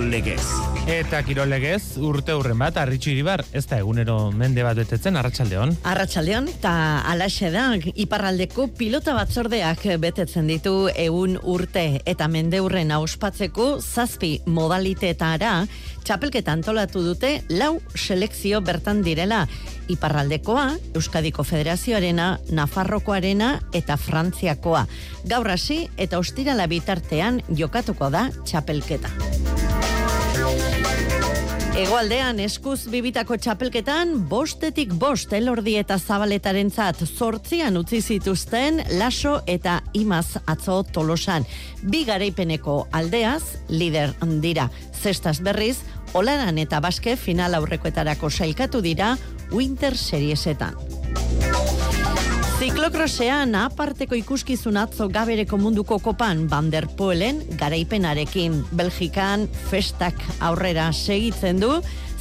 Kirol Legez. Eta Kirol Legez urte hurren bat Arritxu Iribar, ez da egunero mende bat betetzen Arratsaldeon. Arratsaldeon eta alaxe da iparraldeko pilota batzordeak betetzen ditu egun urte eta mende hurren auspatzeko zazpi modaliteetara txapelketa antolatu dute lau selekzio bertan direla Iparraldekoa, Euskadiko Federazioarena, Nafarrokoarena eta Frantziakoa. Gaur hasi eta ostirala bitartean jokatuko da txapelketa. Egoaldean eskuz bibitako txapelketan bostetik bost elordi eta zabaletaren zat zortzian utzi zituzten laso eta imaz atzo tolosan. Bi garaipeneko aldeaz, lider dira. Zestaz berriz, olaran eta baske final aurrekoetarako sailkatu dira Winter Seriesetan. Ziklokrosean aparteko ikuskizun atzo gabereko munduko kopan Van der Poelen garaipenarekin Belgikan festak aurrera segitzen du,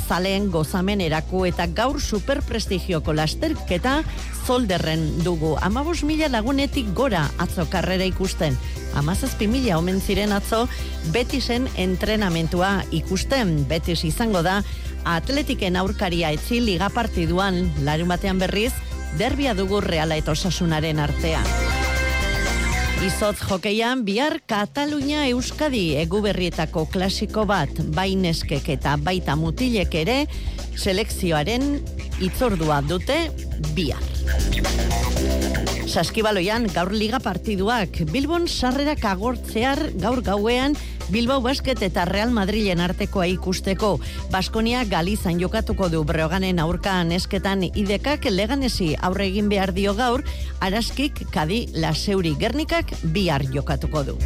zaleen gozamen erako eta gaur superprestigioko lasterketa zolderren dugu. Amabos mila lagunetik gora atzo karrera ikusten. Amazazpi mila omen ziren atzo betisen entrenamentua ikusten. Betis izango da atletiken aurkaria etzi liga partiduan larun batean berriz, derbia dugu reala eta osasunaren artean. Izotz jokeian, bihar Katalunia Euskadi eguberrietako klasiko bat, baineskek eta baita mutilek ere, selekzioaren itzordua dute bihar. Saskibaloian gaur liga partiduak, Bilbon sarrerak agortzear gaur gauean Bilbao Basket eta Real Madrilen artekoa ikusteko. Baskonia Galizan jokatuko du Breoganen aurka nesketan idekak leganesi aurre egin behar dio gaur, araskik kadi laseuri gernikak bihar jokatuko du.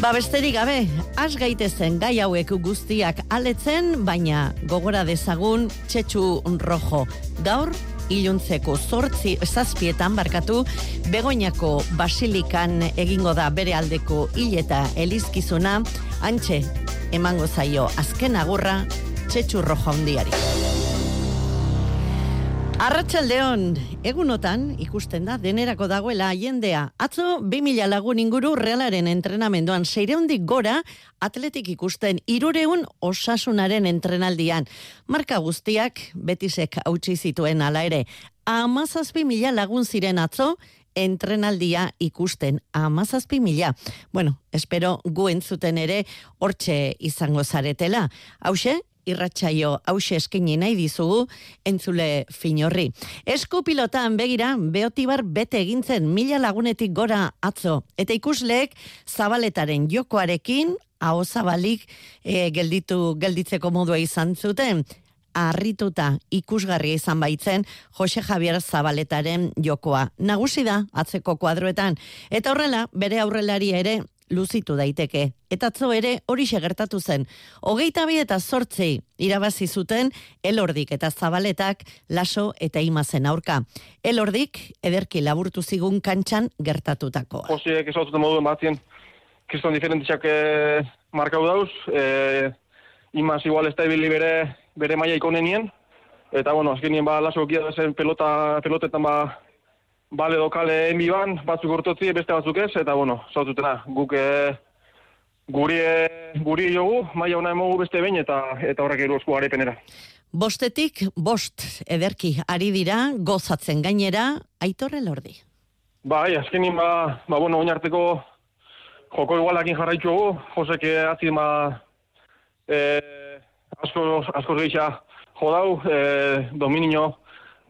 Ba besterik gabe, has gaitezen gai hauek guztiak aletzen, baina gogora dezagun txetxu rojo. Gaur, iluntzeko zortzi zazpietan barkatu begoinako basilikan egingo da bere aldeko hil eta elizkizuna antxe emango zaio azken agurra txetxurro jaundiari. Arratxaldeon, egunotan ikusten da denerako dagoela jendea. Atzo, 2000 lagun inguru realaren entrenamenduan seireundik gora atletik ikusten irureun osasunaren entrenaldian. Marka guztiak betisek hautsi zituen ala ere. Amazazpi mila lagun ziren atzo, entrenaldia ikusten amazazpi mila. Bueno, espero guen zuten ere hortxe izango zaretela. Hauxe, irratsaio hause eskaini nahi dizugu entzule finorri. Esku pilotan begira beotibar bete egintzen mila lagunetik gora atzo eta ikusleek zabaletaren jokoarekin hau zabalik e, gelditu gelditzeko modua izan zuten harrituta ikusgarria izan baitzen Jose Javier Zabaletaren jokoa. Nagusi da atzeko kuadroetan eta horrela bere aurrelari ere luzitu daiteke. Eta atzo ere hori gertatu zen. Hogeita bi eta sortzi irabazi zuten elordik eta zabaletak laso eta imazen aurka. Elordik ederki laburtu zigun kantxan gertatutako. Josiek esaututen modu batzien kriston diferentizak eh, markau dauz. Eh, imaz igual ez da bere, bere maia ikonenien. Eta bueno, azkenien ba laso zen pelota, pelotetan ba bale dokale enbi ban, batzuk urtotzi, beste batzuk ez, eta bueno, zaututena, guk e, guri, e, guri jogu, maia hona emogu beste behin, eta eta horrek eru esku arepenera. Bostetik, bost ederki, ari dira, gozatzen gainera, aitorre lordi. Bai, azkenin, ba, ba bueno, oinarteko joko igualakin jarraitu egu, joseke atzi, ba, e, asko, asko geisha jodau, e, dominio,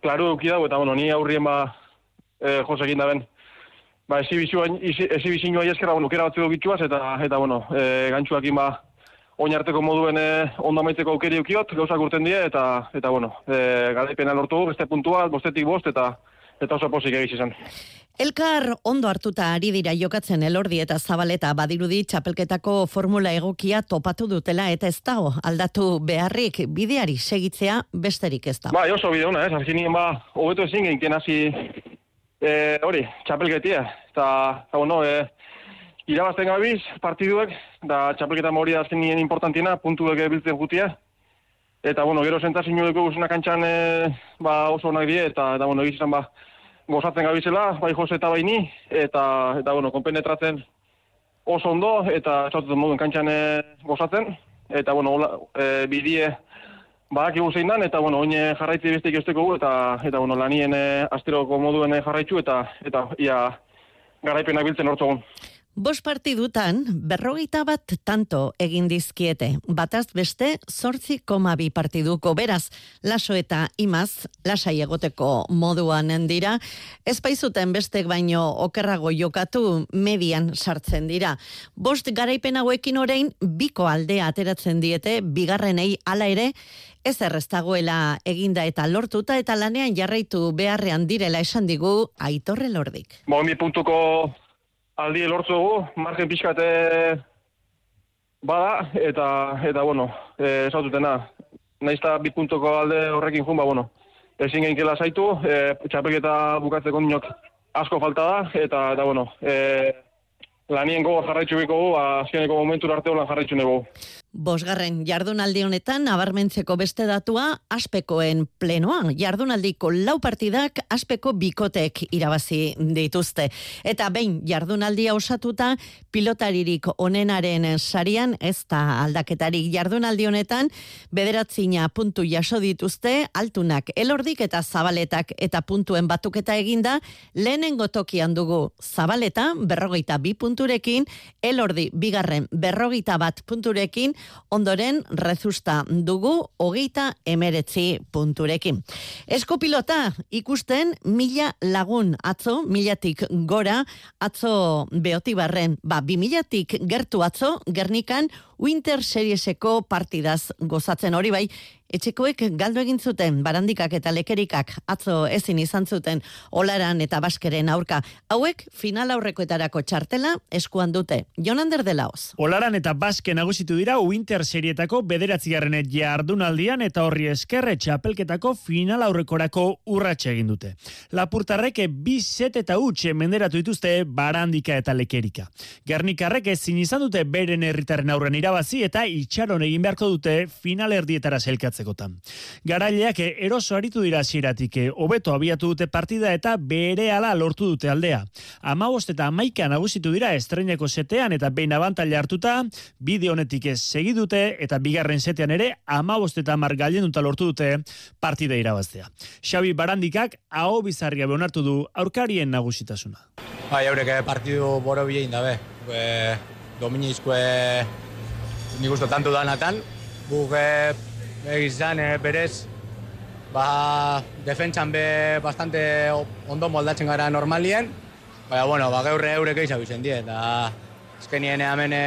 klaru dukidau, eta bueno, ni aurrien ba, eh, Jose egin daben. Ba, esibizioa eskerra, bueno, kera batzu bitxuaz, eta, eta bueno, e, gantxuak ba, oinarteko moduen e, ondo amaitzeko aukeri ukiot, gauzak urten die, eta, eta bueno, e, garaipena lortu, beste puntua, bostetik bost, eta eta oso posik egiz izan. Elkar ondo hartuta ari dira jokatzen elordi eta zabaleta badirudi txapelketako formula egokia topatu dutela eta ez dago aldatu beharrik bideari segitzea besterik ez da. Ba, oso bide hona, ez, arginien ba, hobeto ezin genken hasi E, hori, txapelketia. Eta, eta bueno, e, irabazten gabiz, partiduek, da txapelketa mori da nien importantiena, puntuek biltzen gutia. Eta, bueno, gero zentazin dugu guzuna kantxan e, ba, oso onak die, eta, eta bueno, egizan ba, gozatzen gabizela, bai Jose eta bai ni, eta, eta bueno, konpenetratzen oso ondo, eta esatuten moduen kantxan e, gozatzen, eta bueno, hola, e, bidie badak zein dan, eta bueno, oin jarraitzi besteik eusteko gu, eta, eta bueno, lanien e, astiroko moduen e, jarraitzu, eta, eta ia garaipenak biltzen hortzogun. Bos partidutan, berrogeita bat tanto egin dizkiete. Bataz beste, sortzi koma bi partiduko. Beraz, laso eta imaz, lasai egoteko moduan dira. Ez paizuten bestek baino okerrago jokatu median sartzen dira. Bost garaipen hauekin orain, biko aldea ateratzen diete, bigarrenei hala ere, ez erreztagoela eginda eta lortuta eta lanean jarraitu beharrean direla esan digu aitorre lordik. Mi puntuko aldi elortzu gu, margen pixkate bada, eta, eta bueno, e, esatutena, naizta bi puntuko alde horrekin jun, ba, bueno, ezin geinkela zaitu, e, txapelketa bukatzeko ninok asko falta da, eta, eta bueno, e, lanien gogo jarraitzu biko ba, azkeneko momentu arte holan jarraitzu nego. Bosgarren jardunaldi honetan nabarmentzeko beste datua aspekoen plenoan. Jardunaldiko lau partidak aspeko bikotek irabazi dituzte. Eta behin jardunaldia osatuta pilotaririk onenaren sarian ez da aldaketarik jardunaldi honetan bederatzina puntu jaso dituzte altunak elordik eta zabaletak eta puntuen batuketa eginda lehenengo tokian dugu zabaleta berrogeita bi punturekin elordi bigarren berrogeita bat punturekin ondoren rezusta dugu hogeita emeretzi punturekin. Eskopilota ikusten mila lagun atzo, milatik gora, atzo beotibarren, ba, bi milatik gertu atzo, gernikan, Winter Serieseko partidaz gozatzen hori bai, etxekoek galdu egin zuten barandikak eta lekerikak atzo ezin izan zuten olaran eta baskeren aurka. Hauek final aurrekoetarako txartela eskuan dute. Jonander de Laos. Olaran eta baske nagusitu dira Winter Serietako bederatzigarren jardunaldian eta horri eskerre txapelketako final aurrekorako urratxe egin dute. Lapurtarrek bi set eta utxe menderatu dituzte barandika eta lekerika. Gernikarrek ezin izan dute beren herritaren aurren irabazi eta itxaron egin beharko dute final erdietara zelkatzen jokatzekotan. Garaileak eroso aritu dira ziratik, hobeto abiatu dute partida eta bere ala lortu dute aldea. Amabost eta amaika nagusitu dira estreneko setean eta behin abantaila hartuta, bide honetik ez segidute eta bigarren setean ere amabost eta amar duta lortu dute partida irabaztea. Xabi Barandikak hau bizarria behonartu du aurkarien nagusitasuna. Bai, haurek eh, partidu boro bilein dabe. E, Dominizkoe nik usto tanto danatan. Eh, egizan e, berez ba, defentsan be bastante ondo moldatzen gara normalien, baina, bueno, ba, geurre eurek eiza bizen die, eta eskenien hemen e,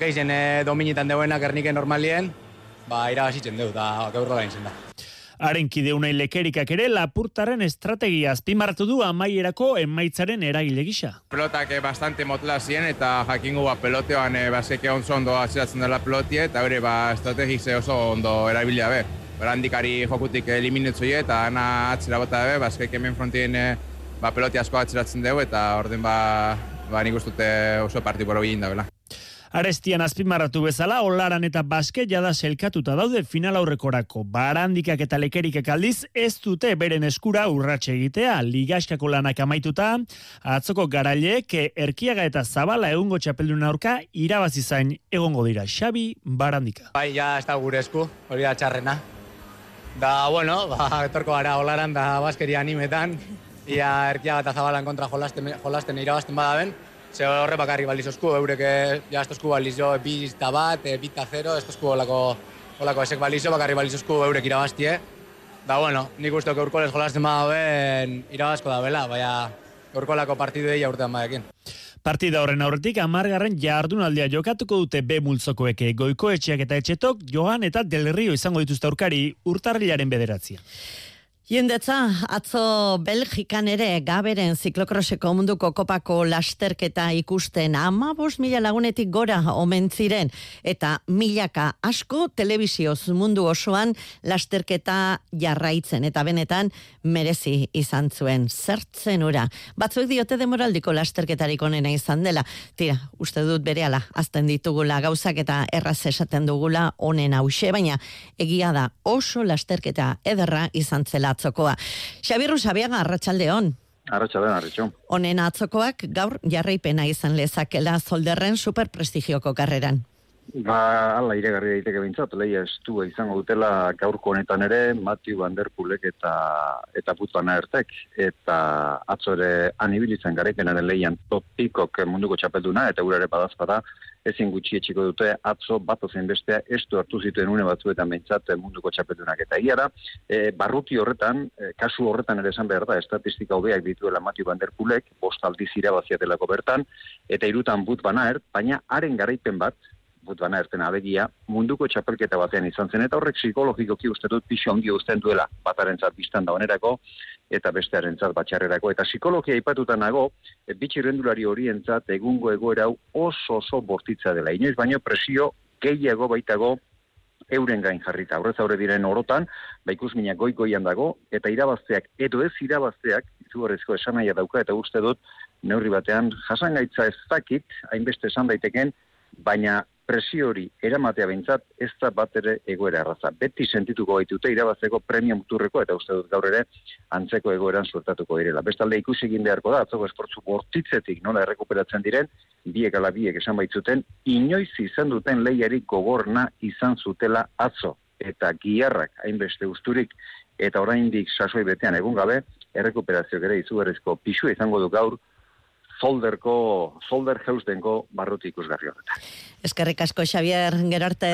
geizen dominitan deuenak erniken normalien, ba, irabazitzen deu, eta geurro da da. Haren kide unai lekerikak ere lapurtaren estrategia azpimarratu du amaierako emaitzaren eragile gisa. Pelotak eh, bastante motla ziren eta jakingu ba, peloteoan e, ba, zeke onzo ondo aziratzen dela pelotie eta hori ba, estrategik ze oso ondo erabilia be. Berandikari jokutik eliminetzu eta ana atzera bota be, ba, zeke hemen frontien e, ba, peloti asko atzeratzen dugu eta orden ba, ba, nik ustute oso partiboro bilin da bela. Arestian azpimarratu bezala, olaran eta baske jada selkatuta daude final aurrekorako. Barandikak eta lekerikak aldiz ez dute beren eskura urratxe egitea, ligaskako lanak amaituta, atzoko garaileek erkiaga eta zabala egungo txapeldun aurka irabazi zain egongo dira. Xabi Barandika. Bai, ja, ez da gure esku, hori da txarrena. Da, bueno, ba, etorko gara olaran da baskeria animetan, ia erkiaga eta zabalan kontra jolasten, jolasten irabazten badaben, Ze horre bakarri baliz osku, eurek ja esku baliz jo bi eta bat, e, bi eta zero, ez osku olako, olako esek baliz bakarri baliz osku eurek irabaztie. Da bueno, nik uste eurko lez jolazten ben irabazko da bela, baina eurko lako partidu egia urtean badekin. Partida horren aurretik amargarren jardunaldia jokatuko dute B multzokoeke goiko etxeak eta etxetok joan eta delrio izango dituzte aurkari urtarrilaren bederatzia. Jendetza, atzo Belgikan ere gaberen ziklokroseko munduko kopako lasterketa ikusten ama bos mila lagunetik gora omen ziren eta milaka asko telebizioz mundu osoan lasterketa jarraitzen eta benetan merezi izan zuen zertzen ura. Batzuek diote demoraldiko lasterketarik onena izan dela. Tira, uste dut berehala azten ditugula gauzak eta erraz esaten dugula onen hause, baina egia da oso lasterketa ederra izan zela atzokoa. Xabirru Xabiaga, arratsaldeon. Arratxaldeon, arratxo. Honen atzokoak gaur jarraipena izan lezakela zolderren superprestigioko karreran. Ba, ala iregarri daiteke bintzat, lehia estu izango dutela gaurko honetan ere, Matthew Van Der Poolek eta, eta But Van Aertek, eta atzore anibilitzen garaipenaren lehian topikok munduko txapelduna, eta gure ere badazpada, ezin gutxi etxiko dute atzo bat ozen bestea estu hartu zituen une batzuetan behintzat munduko txapeldunak. Eta iara, e, barruti horretan, e, kasu horretan ere esan behar da, estatistika hobeak dituela Der Poolek, bost aldiz irabaziatelako bertan, eta irutan but banaert, baina haren garaipen bat, but banaerten abegia, munduko txapelketa batean izan zen, eta horrek psikologikoki uste dut pixo ongi usten duela, bataren zat biztan da onerako, eta bestearen zat batxarrerako. Eta psikologia ipatuta nago, e, bitxirrendulari horientzat egungo egoera hau oso oso bortitza dela. Inoiz baino presio gehiago baitago euren gain jarrita. Horrez aurre diren orotan, ba ikusminak goikoian dago, eta irabazteak, edo ez irabazteak, izugarrizko esan nahi dauka, eta uste dut, neurri batean, jasangaitza ez dakit, hainbeste esan daiteken, baina presio hori eramatea behintzat ez da bat ere egoera erraza. Beti sentituko baitute irabazeko premia muturreko eta uste dut gaur ere antzeko egoeran suertatuko direla. Bestalde ikusi egin beharko da, atzoko esportzu bortitzetik nola errekuperatzen diren, biek ala biek esan baitzuten, inoiz izan duten lehiarik gogorna izan zutela atzo. Eta giarrak hainbeste usturik eta oraindik sasoi betean egun gabe, errekuperazio ere izugarrizko pisu izango du gaur, zolderko, zolder jeustenko barruti ikusgarri horretan. Eskerrik asko, Xavier, gerarte.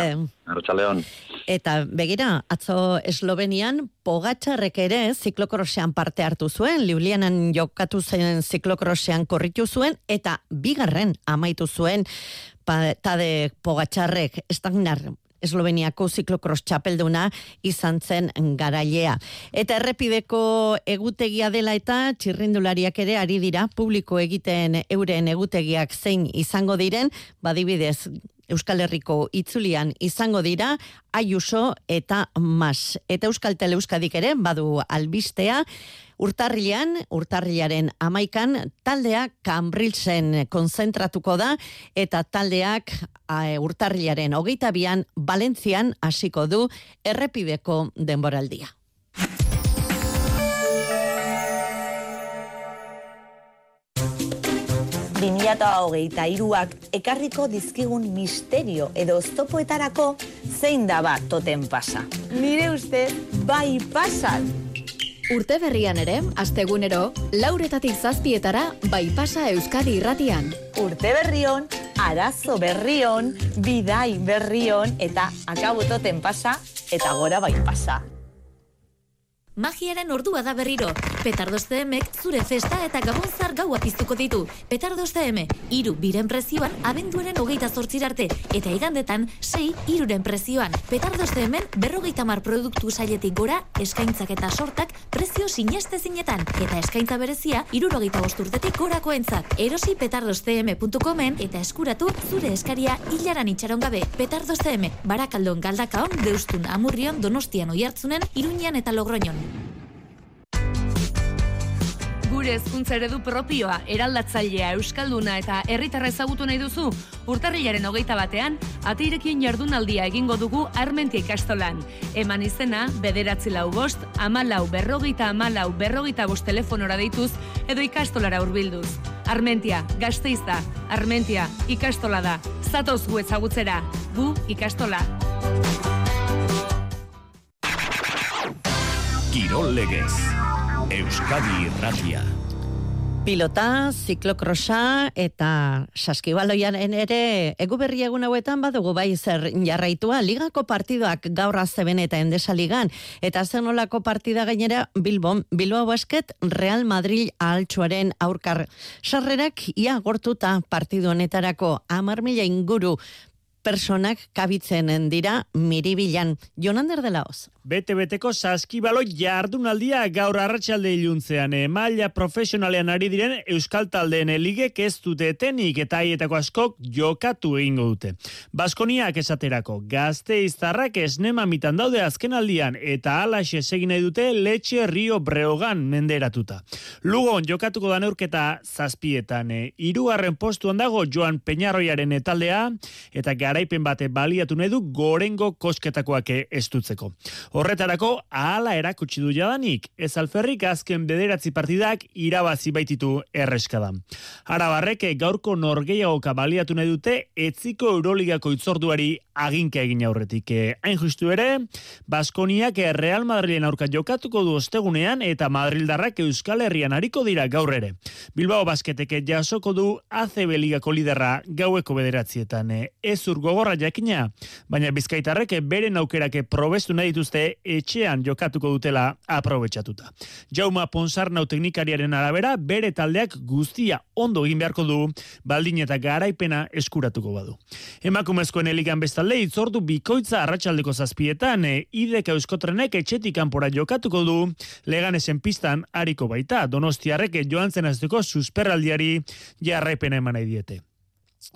Arratxaleon. Eta begira, atzo Eslovenian, pogatxarrek ere ziklokrosean parte hartu zuen, Liulianan jokatu zen ziklokrosean korritu zuen, eta bigarren amaitu zuen, tade pogatxarrek, estagnar, Esloveniako ziklokros txapelduna izan zen garailea. Eta errepideko egutegia dela eta txirrindulariak ere ari dira publiko egiten euren egutegiak zein izango diren, badibidez Euskal Herriko itzulian izango dira Ayuso eta Mas. Eta Euskal Tele Euskadik ere badu albistea Urtarrilean, urtarrilaren amaikan, taldea Cambrilsen konzentratuko da, eta taldeak a, urtarrilaren hogeita bian, Valentzian hasiko du errepideko denboraldia. Eta hogeita iruak ekarriko dizkigun misterio edo oztopoetarako zein daba toten pasa. Nire uste, bai pasan! Urte berrian ere, astegunero, lauretatik zazpietara, bai pasa Euskadi irratian. Urte berrion, arazo berrion, bidai berrion, eta akabutoten pasa, eta gora bai pasa. Magiaren ordua da berriro. Petardos CM zure festa eta gabonzar gaua piztuko ditu. Petardos CM, iru biren prezioan abenduaren hogeita zortzirarte. Eta igandetan, sei iruren prezioan. Petardos CM berrogeita mar produktu sailetik gora, eskaintzak eta sortak prezio sineste zinetan. Eta eskaintza berezia, irurogeita bosturtetik gorako entzat. Erosi petardoscm.comen eta eskuratu zure eskaria hilaran itxaron gabe. Petardos CM, barakaldon galdakaon, deustun amurrion, donostian oiartzunen, iruñan eta logroñon. Gure hezkuntza eredu propioa, eraldatzailea, euskalduna eta herritarra ezagutu nahi duzu, urtarrilaren hogeita batean, ateirekin jardunaldia egingo dugu Armentia ikastolan. Eman izena, bederatzi lau bost, amalau berrogeita amalau berrogeita bost telefonora deituz, edo ikastolara urbilduz. Armentia, gazteiz Armentia, ikastola da, zatoz gu ezagutzera, gu ikastola. Kirol legez. Euskadi Irratia. Pilota, ziklokrosa eta saskibaloiaren ere eguberri egun hauetan badugu bai zer jarraitua ligako partidoak gaur azeben eta endesaligan eta zenolako partida gainera Bilbon, Bilbao Basket Real Madrid altxuaren aurkar sarrerak ia gortuta partidu honetarako amar mila inguru personak kabitzen dira miribilan. Jonander de laoz. Bete-beteko saskibalo jardunaldia gaur arratsalde iluntzean maila profesionalean ari diren euskal taldeen ligek ez dute tenik eta haietako askok jokatu egingo dute. Baskoniak esaterako gazte iztarrak esnema mitan daude azken aldian eta alaxe segin nahi dute letxe rio breogan menderatuta. Lugon jokatuko da neurketa zazpietan hirugarren postuan dago joan peñarroiaren taldea eta garaipen bate baliatu nahi du gorengo kosketakoak estutzeko. Horretarako, ahala erakutsi du jadanik, ez alferrik azken bederatzi partidak irabazi baititu erreskadan. Arabarreke gaurko norgeiagoka baliatu nahi dute, etziko Euroligako itzorduari aginka egin aurretik. Eh, hain justu ere, Baskoniak Real Madrilen aurka jokatuko du ostegunean eta Madrildarrak Euskal Herrian hariko dira gaur ere. Bilbao basketeke jasoko du ACB ligako liderra gaueko bederatzietan. Eh, ez ur gogorra jakina, baina bizkaitarrek beren aukerake probestu nahi dituzte etxean jokatuko dutela aprobetsatuta. Jauma Ponsarnau teknikariaren arabera, bere taldeak guztia ondo egin beharko du, baldin eta garaipena eskuratuko badu. Emakumezkoen eligan bestalde, itzordu bikoitza arratsaldeko zazpietan, e, idek euskotrenek etxetik kanpora jokatuko du, leganesen pistan hariko baita, donostiarrek joan zen azteko susperraldiari jarraipena eman nahi diete.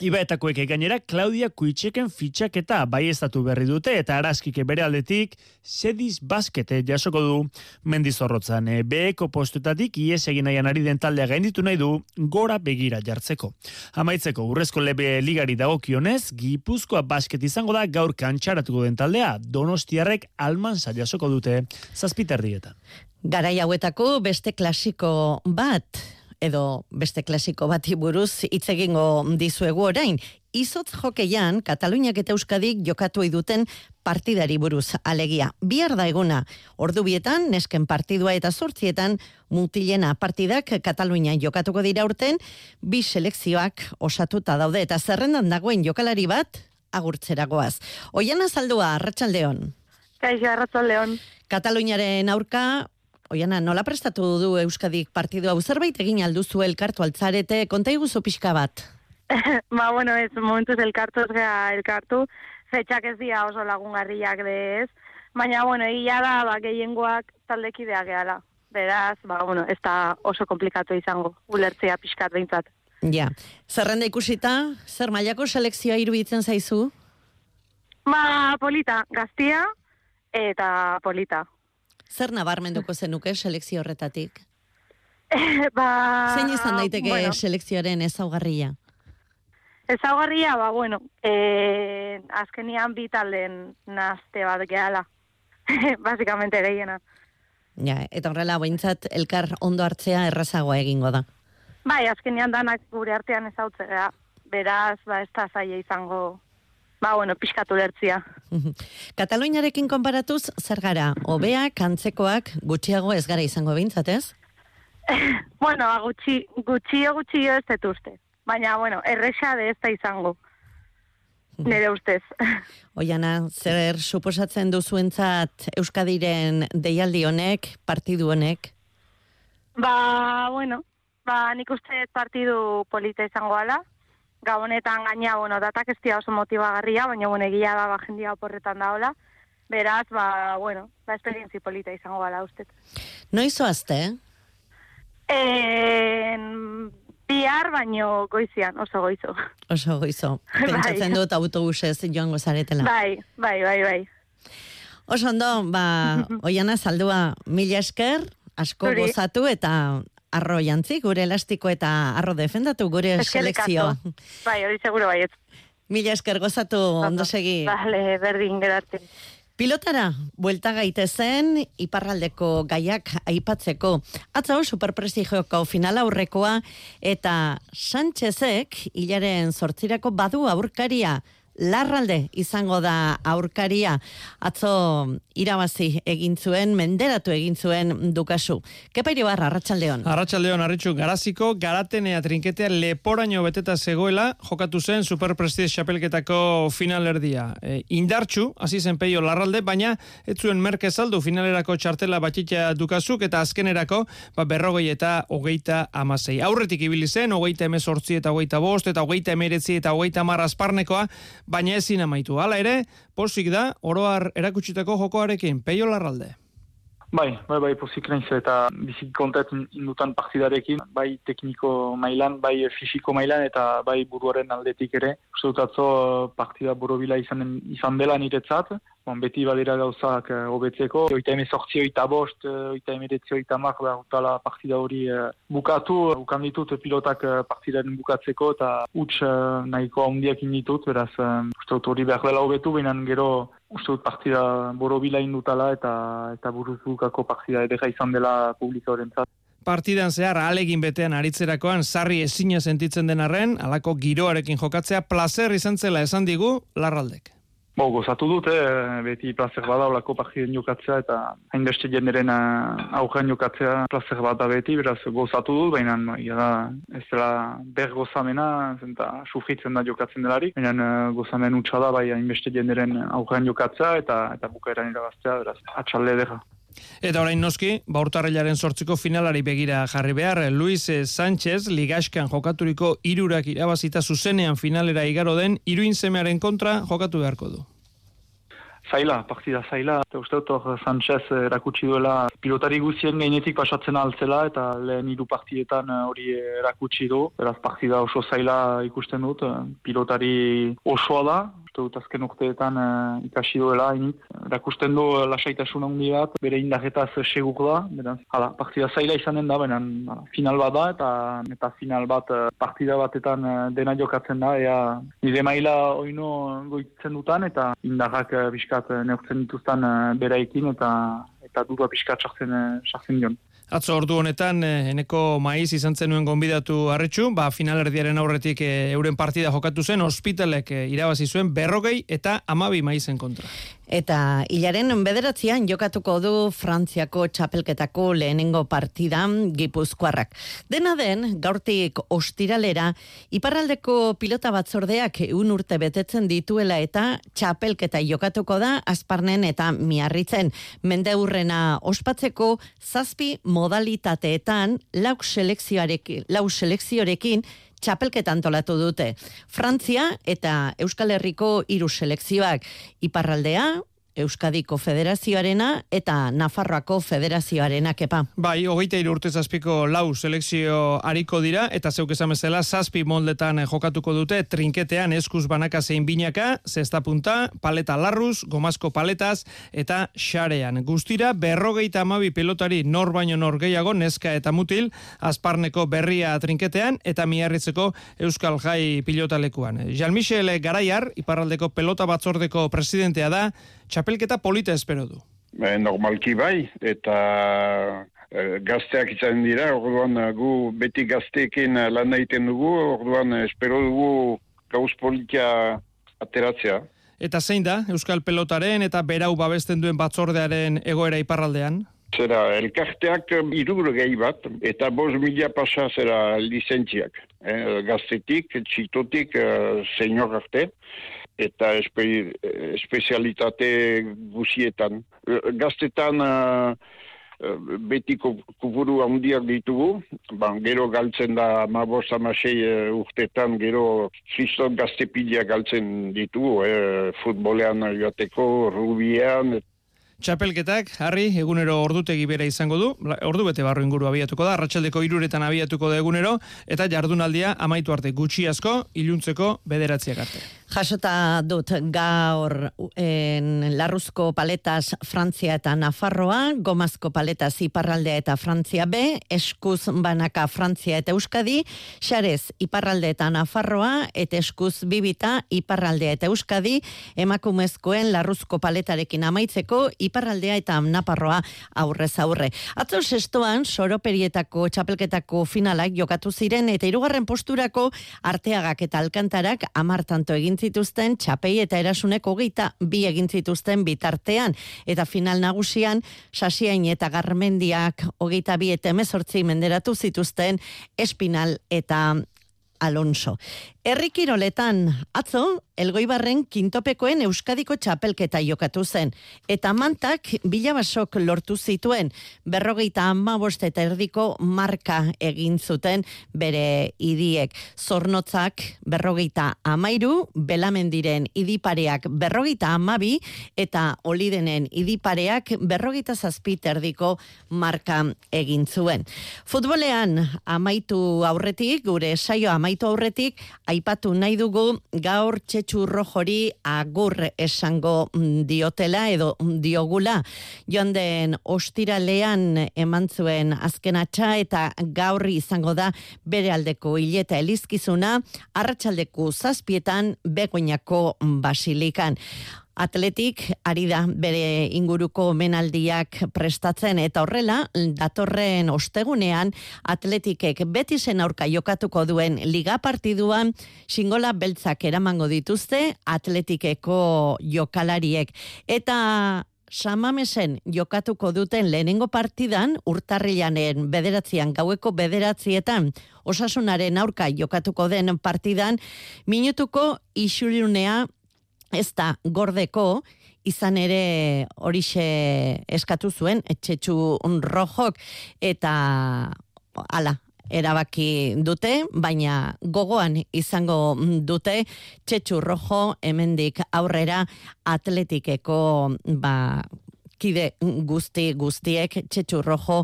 Ibaetakoek gainera Claudia Kuitxeken fitxaketa baiestatu berri dute eta araskike bere aldetik sedis baskete jasoko du mendizorrotzan. E, beheko postutatik ies egin nahian ari den taldea gainditu nahi du gora begira jartzeko. Amaitzeko urrezko lebe ligari dagokionez, Gipuzkoa basket izango da gaur kantxaratuko den taldea, donostiarrek alman jasoko dute zazpiterdietan. Garai hauetako beste klasiko bat, edo beste klasiko bati buruz hitz egingo dizuegu orain. Izotz jokeian, Kataluniak eta Euskadik jokatu duten partidari buruz alegia. Bihar da eguna, ordu bietan, nesken partidua eta sortzietan, mutilena partidak Katalunia jokatuko dira urten, bi selekzioak osatuta daude eta zerrendan dagoen jokalari bat, agurtzeragoaz. Oian azaldua, Arratxaldeon. Kaixo, Arratxaldeon. Kataluniaren aurka, Oiana, nola prestatu du Euskadik partidu hau zerbait egin alduzu elkartu altzarete, konta iguzu pixka bat? ba, bueno, ez, momentuz elkartu ez gea elkartu, fetxak ez dira oso lagungarriak de ez, baina, bueno, egia da, ba, gehiengoak taldekidea gehala. Beraz, ba, bueno, ez da oso komplikatu izango, ulertzea pixkat behintzat. Ja, zerrenda ikusita, zer mailako selekzioa iruditzen zaizu? Ba, polita, gaztia eta polita. Zer nabarmenduko zenuke selekzio horretatik? ba, Zein izan daiteke bueno, selekzioaren ezaugarria? ezaugarria, ba, bueno, e, azkenian bitalen nazte bat gehala. Basikamente gehiena. Ja, eta horrela, behintzat, elkar ondo hartzea errazagoa egingo da. Bai, azkenian danak gure artean ezautzea. Beraz, ba, ez da zaila izango, ba, bueno, pixkatu lertzia. Kataluniarekin konparatuz, zer gara, obeak, antzekoak, gutxiago ez gara izango behintzat, ez? bueno, ba, gutxi, gutxio, gutxio ez dut uste. Baina, bueno, erresa de ez da izango. Nere ustez. Oiana, zer suposatzen duzuentzat Euskadiren deialdi honek, partidu honek? Ba, bueno, ba, nik uste partidu polita izango ala. Gabonetan gaina, bueno, datak ez dira oso motibagarria, baina, bueno, egia da, ba, jendia oporretan daola. Beraz, ba, bueno, ba, esperientzi polita izango ala, uste. Noiz oazte, eh? En, bihar, baino goizian, oso goizo. Oso goizo. Pentsatzen dut autobusez joango zaretela. Bai, bai, bai, bai. Oso ondo, ba, oiana saldua mila esker, asko Zuri. gozatu eta arro jantzi, gure elastiko eta arro defendatu gure selekzioa. Bai, hori seguro baiet. Mila esker gozatu, ondo segi. Vale, berdin, gerarte. Pilotara, buelta gaitezen, iparraldeko gaiak aipatzeko. Atzau, superprestigioko final aurrekoa, eta Sánchezek, hilaren sortzirako badu aurkaria, larralde izango da aurkaria. Atzo irabazi egin zuen, menderatu egin zuen dukasu. Kepairi barra, Arratxaldeon. Arratxaldeon, arritxu, garaziko, garatenea trinketea leporaino beteta zegoela, jokatu zen Superprestige xapelketako finalerdia. E, indartxu, hasi zen peio larralde, baina ez zuen merke saldu finalerako txartela batxitea dukazuk, eta azkenerako, ba, berrogei eta hogeita amasei. Aurretik ibili zen, hogeita emezortzi eta hogeita bost, eta hogeita emeretzi eta hogeita marra asparnekoa, baina ezin amaitu. Hala ere, posik da, oroar erakutsitako jokoarekin, peio larralde. Bai, bai, bai, pozik naiz eta bizik kontat indutan partidarekin, bai tekniko mailan, bai fisiko mailan eta bai buruaren aldetik ere. Uste dut atzo partida borobila izan, izan dela niretzat, bon, beti badira gauzak uh, hobetzeko. Oita emezortzi oita bost, uh, oita emedetzi oita mar, behar utala partida hori uh, bukatu. Ukan ditut pilotak uh, partidaren bukatzeko eta huts uh, nahiko handiak inditut, beraz, uh, uste dut hori behar dela hobetu, baina gero uste dut partida borobila indutala eta eta buruzukako partida edera izan dela publika horrentzat. Partidan zehar alegin betean aritzerakoan sarri ezina sentitzen den arren, alako giroarekin jokatzea placer izan zela esan digu larraldek. Bo, gozatu dute, beti placer bada olako partiden jokatzea eta hainbeste jenderen aurrean jokatzea placer bada beti, beraz gozatu dut, baina da, ez dela ber gozamena, zenta sufritzen da jokatzen delarik, baina gozamen utxa da, bai hainbeste jenderen aurrean jokatzea eta eta bukaeran irabaztea, beraz, atxalde edera. Eta orain noski, baurtarrilaren sortziko finalari begira jarri behar, Luis Sánchez ligaskan jokaturiko irurak irabazita zuzenean finalera igaro den, iruin semearen kontra jokatu beharko du. Zaila, partida zaila. Eta uste dut hor Sanchez erakutsi duela pilotari guzien gainetik pasatzen altzela eta lehen hiru partietan hori erakutsi du. Beraz partida oso zaila ikusten dut. Pilotari osoa da, uste dut azken urteetan uh, ikasi duela hainit. Erakusten du uh, lasaitasun handi bat, bere indarretaz segur da. Beraz, hala, partida zaila izanen da, benen final bat da, eta, eta final bat partida batetan dena jokatzen da, ea nire maila oino goitzen dutan, eta indarrak uh, biskat uh, neurtzen dituztan uh, beraikin, eta eta dudua piskat sartzen, sartzen dion. Atzo ordu honetan, eneko maiz izan zenuen gonbidatu harritxu, ba, finalerdiaren aurretik euren partida jokatu zen, ospitalek irabazi zuen berrogei eta amabi maizen kontra. Eta hilaren bederatzean jokatuko du Frantziako txapelketako lehenengo partidan gipuzkoarrak. Dena den, gaurtik ostiralera, iparraldeko pilota batzordeak eun urte betetzen dituela eta txapelketa jokatuko da azparnen eta miarritzen. Mende hurrena ospatzeko zazpi modalitateetan lau selekzioarekin, lau selekzioarekin txapelketa antolatu dute. Frantzia eta Euskal Herriko hiru selekzioak iparraldea, Euskadiko Federazioarena eta Nafarroako Federazioarena kepa. Bai, hogeita urte zazpiko lau selekzio hariko dira, eta zeuk esan bezala, zazpi moldetan jokatuko dute, trinketean eskuz banaka zein binaka, zesta punta, paleta larruz, gomazko paletaz, eta xarean. Guztira, berrogeita amabi pelotari nor baino nor gehiago, neska eta mutil, azparneko berria trinketean, eta miarritzeko Euskal Jai pilotalekuan. Jean-Michel Garaiar, iparraldeko pelota batzordeko presidentea da, txapelketa polita espero du. E, normalki bai, eta e, gazteak izan dira, orduan gu beti gazteekin lan egiten dugu, orduan espero dugu gauz politia ateratzea. Eta zein da, Euskal Pelotaren eta berau babesten duen batzordearen egoera iparraldean? Zera, elkarteak irur gehi bat, eta bos mila pasa zera licentziak. Eh, gaztetik, txitotik, eh, senior arte eta espe, espezialitate guzietan. Gaztetan uh, beti kuburu handiak ditugu, ban, gero galtzen da mabos amasei urtetan, gero kriston gaztepidia galtzen ditugu, eh, futbolean joateko, rubian, Txapelketak, harri, egunero ordutegi bera izango du, ordu bete barro inguru abiatuko da, ratxaldeko iruretan abiatuko da egunero, eta jardunaldia amaitu arte gutxi asko, iluntzeko bederatziak arte. Jasota dut gaur en Larruzko paletas Frantzia eta Nafarroa, Gomazko paletas Iparraldea eta Frantzia B, Eskuz banaka Frantzia eta Euskadi, Xarez Iparralde eta Nafarroa, eta Eskuz bibita Iparraldea eta Euskadi, emakumezkoen Larruzko paletarekin amaitzeko, Iparraldea eta Naparroa aurrez aurre. Atzo sestoan, soroperietako txapelketako finalak jokatu ziren, eta irugarren posturako arteagak eta alkantarak amartanto egin zituzten txapei eta erasunek hogeita bi egin zituzten bitartean. Eta final nagusian, sasiain eta garmendiak hogeita bi eta emezortzi menderatu zituzten espinal eta Alonso. Errikiroletan, atzo, Elgoibarren kintopekoen Euskadiko txapelketa jokatu zen, eta mantak bilabasok lortu zituen, berrogeita amabost eta erdiko marka egin zuten bere idiek. Zornotzak berrogeita amairu, belamendiren idipareak berrogeita amabi, eta olidenen idipareak berrogeita zazpit erdiko marka egin zuen. Futbolean amaitu aurretik, gure saio amaitu aurretik, aipatu nahi dugu gaur txetxu rojori agur esango diotela edo diogula. Joan den ostiralean eman zuen azken atxa eta gaur izango da bere aldeko hileta elizkizuna, arratsaldeko zazpietan begoinako basilikan. Atletik ari da bere inguruko menaldiak prestatzen eta horrela datorren ostegunean atletikek beti zen aurka jokatuko duen liga partiduan xingola beltzak eramango dituzte atletikeko jokalariek. Eta Samamesen jokatuko duten lehenengo partidan, urtarrilanen bederatzean, gaueko bederatzietan, osasunaren aurka jokatuko den partidan, minutuko isulunea ez da gordeko, izan ere horixe eskatu zuen, etxetxu rojok, eta ala, erabaki dute, baina gogoan izango dute txetxu rojo hemendik aurrera atletikeko ba, kide guzti guztiek txetxu rojo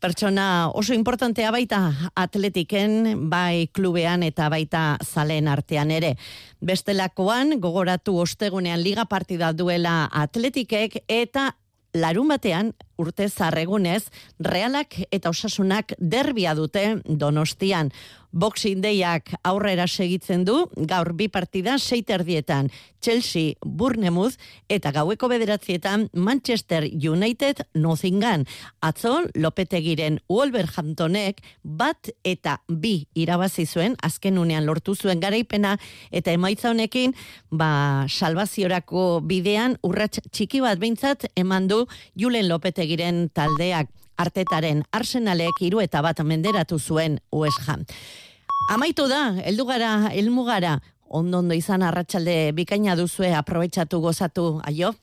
pertsona oso importantea baita atletiken, bai klubean eta baita zalen artean ere. Bestelakoan, gogoratu ostegunean liga partida duela atletikek eta larun batean urte zarregunez, realak eta osasunak derbia dute donostian. Boxing Dayak aurrera segitzen du, gaur bi partida seiterdietan Chelsea Burnemuz eta gaueko bederatzietan Manchester United Nottingham. Atzo, Lopetegiren Wolverhamptonek bat eta bi irabazi zuen, azken unean lortu zuen garaipena, eta emaitza honekin, ba, salvaziorako bidean, urrats txiki bat behintzat, eman du Julen Lopetegiren taldeak artetaren arsenalek hiru eta bat menderatu zuen Ham. Amaitu da, heldu gara, elmugara, ondo ondo izan arratsalde bikaina duzue aprobetxatu gozatu, aio?